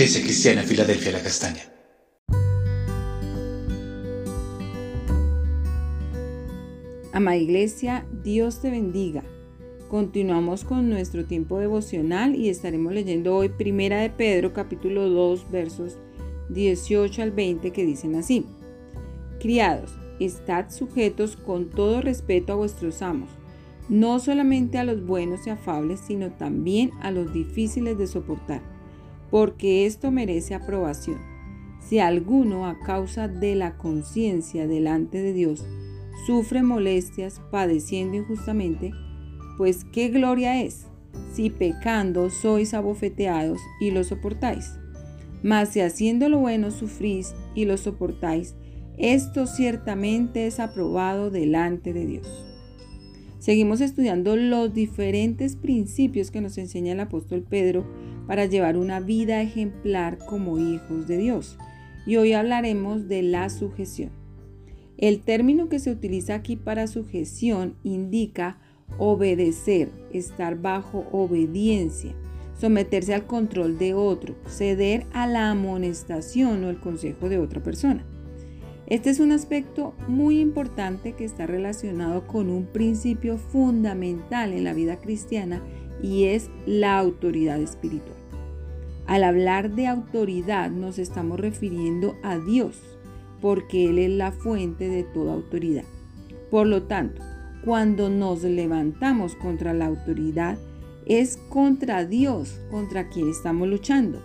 Iglesia Cristiana Filadelfia La Castaña. Ama Iglesia, Dios te bendiga. Continuamos con nuestro tiempo devocional y estaremos leyendo hoy Primera de Pedro capítulo 2 versos 18 al 20 que dicen así. Criados, estad sujetos con todo respeto a vuestros amos, no solamente a los buenos y afables, sino también a los difíciles de soportar, porque esto merece aprobación. Si alguno a causa de la conciencia delante de Dios sufre molestias padeciendo injustamente, pues qué gloria es si pecando sois abofeteados y lo soportáis. Mas si haciendo lo bueno sufrís y lo soportáis, esto ciertamente es aprobado delante de Dios. Seguimos estudiando los diferentes principios que nos enseña el apóstol Pedro para llevar una vida ejemplar como hijos de Dios. Y hoy hablaremos de la sujeción. El término que se utiliza aquí para sujeción indica obedecer, estar bajo obediencia, someterse al control de otro, ceder a la amonestación o el consejo de otra persona. Este es un aspecto muy importante que está relacionado con un principio fundamental en la vida cristiana y es la autoridad espiritual. Al hablar de autoridad nos estamos refiriendo a Dios, porque Él es la fuente de toda autoridad. Por lo tanto, cuando nos levantamos contra la autoridad, es contra Dios contra quien estamos luchando,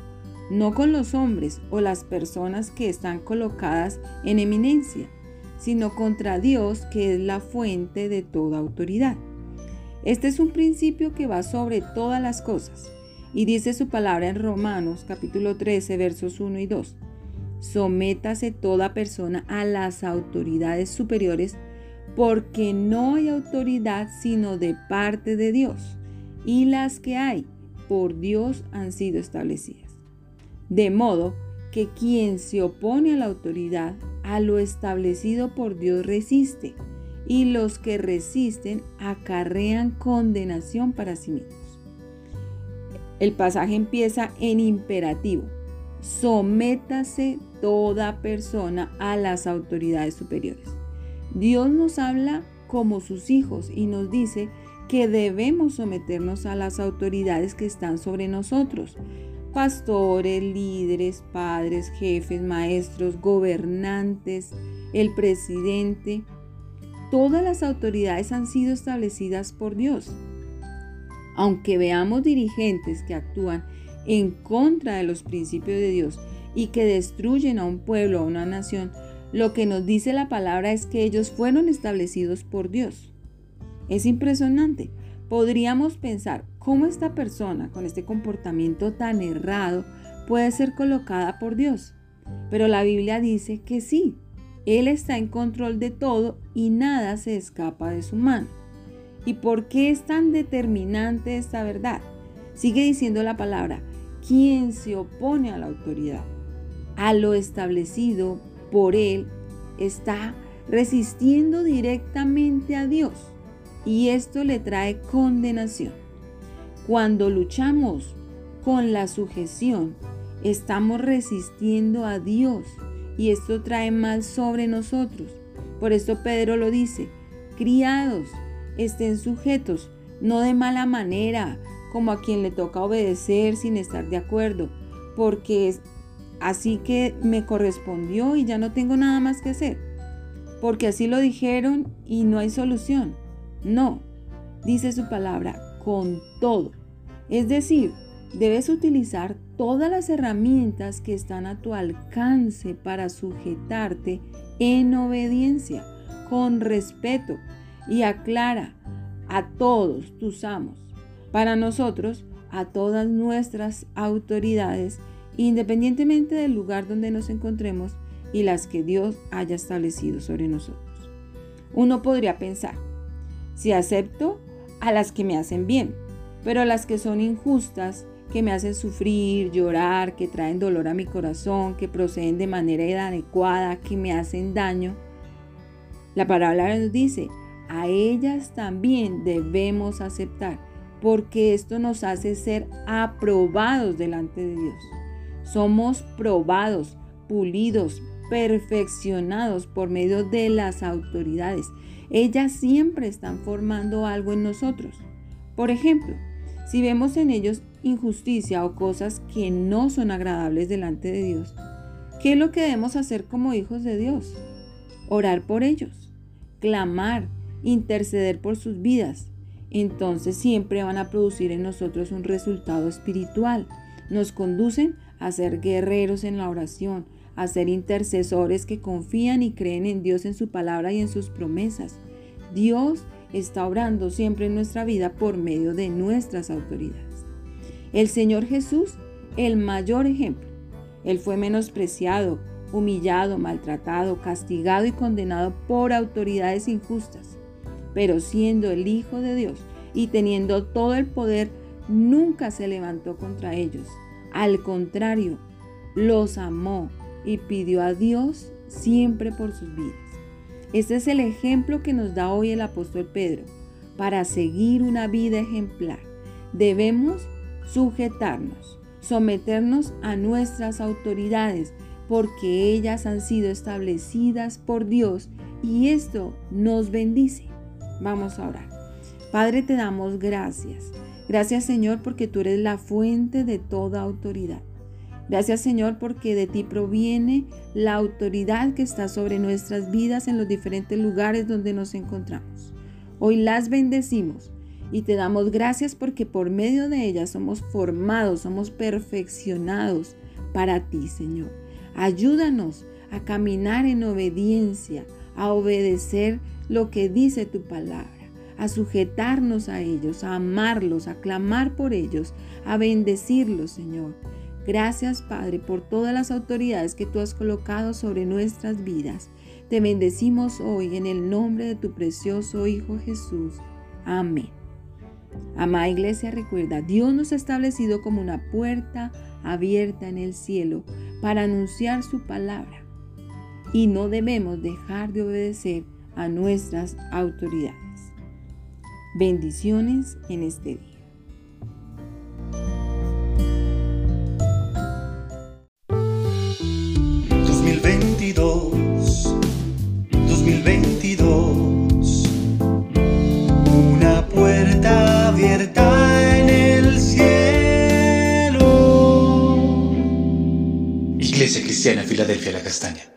no con los hombres o las personas que están colocadas en eminencia, sino contra Dios que es la fuente de toda autoridad. Este es un principio que va sobre todas las cosas y dice su palabra en Romanos capítulo 13 versos 1 y 2. Sométase toda persona a las autoridades superiores porque no hay autoridad sino de parte de Dios, y las que hay por Dios han sido establecidas. De modo que quien se opone a la autoridad, a lo establecido por Dios resiste, y los que resisten acarrean condenación para sí mismos. El pasaje empieza en imperativo. Sométase toda persona a las autoridades superiores. Dios nos habla como sus hijos y nos dice que debemos someternos a las autoridades que están sobre nosotros. Pastores, líderes, padres, jefes, maestros, gobernantes, el presidente. Todas las autoridades han sido establecidas por Dios. Aunque veamos dirigentes que actúan en contra de los principios de Dios y que destruyen a un pueblo o a una nación, lo que nos dice la palabra es que ellos fueron establecidos por Dios. Es impresionante. Podríamos pensar cómo esta persona con este comportamiento tan errado puede ser colocada por Dios. Pero la Biblia dice que sí, Él está en control de todo y nada se escapa de su mano. ¿Y por qué es tan determinante esta verdad? Sigue diciendo la palabra, quien se opone a la autoridad, a lo establecido por él está resistiendo directamente a Dios y esto le trae condenación. Cuando luchamos con la sujeción, estamos resistiendo a Dios y esto trae mal sobre nosotros. Por esto Pedro lo dice, criados, estén sujetos, no de mala manera, como a quien le toca obedecer sin estar de acuerdo, porque es Así que me correspondió y ya no tengo nada más que hacer. Porque así lo dijeron y no hay solución. No, dice su palabra, con todo. Es decir, debes utilizar todas las herramientas que están a tu alcance para sujetarte en obediencia, con respeto y aclara a todos tus amos. Para nosotros, a todas nuestras autoridades independientemente del lugar donde nos encontremos y las que Dios haya establecido sobre nosotros. Uno podría pensar, si acepto a las que me hacen bien, pero las que son injustas, que me hacen sufrir, llorar, que traen dolor a mi corazón, que proceden de manera inadecuada, que me hacen daño, la palabra nos dice, a ellas también debemos aceptar, porque esto nos hace ser aprobados delante de Dios. Somos probados, pulidos, perfeccionados por medio de las autoridades. Ellas siempre están formando algo en nosotros. Por ejemplo, si vemos en ellos injusticia o cosas que no son agradables delante de Dios, ¿qué es lo que debemos hacer como hijos de Dios? Orar por ellos, clamar, interceder por sus vidas. Entonces siempre van a producir en nosotros un resultado espiritual. Nos conducen a ser guerreros en la oración, a ser intercesores que confían y creen en Dios, en su palabra y en sus promesas. Dios está obrando siempre en nuestra vida por medio de nuestras autoridades. El Señor Jesús, el mayor ejemplo. Él fue menospreciado, humillado, maltratado, castigado y condenado por autoridades injustas. Pero siendo el Hijo de Dios y teniendo todo el poder, nunca se levantó contra ellos. Al contrario, los amó y pidió a Dios siempre por sus vidas. Este es el ejemplo que nos da hoy el apóstol Pedro. Para seguir una vida ejemplar, debemos sujetarnos, someternos a nuestras autoridades, porque ellas han sido establecidas por Dios y esto nos bendice. Vamos a orar. Padre, te damos gracias. Gracias Señor porque tú eres la fuente de toda autoridad. Gracias Señor porque de ti proviene la autoridad que está sobre nuestras vidas en los diferentes lugares donde nos encontramos. Hoy las bendecimos y te damos gracias porque por medio de ellas somos formados, somos perfeccionados para ti Señor. Ayúdanos a caminar en obediencia, a obedecer lo que dice tu palabra a sujetarnos a ellos, a amarlos, a clamar por ellos, a bendecirlos, Señor. Gracias, Padre, por todas las autoridades que tú has colocado sobre nuestras vidas. Te bendecimos hoy en el nombre de tu precioso Hijo Jesús. Amén. Amada iglesia, recuerda, Dios nos ha establecido como una puerta abierta en el cielo para anunciar su palabra. Y no debemos dejar de obedecer a nuestras autoridades. Bendiciones en este día. 2022. Una puerta abierta en el cielo. Iglesia Cristiana Filadelfia La Castaña.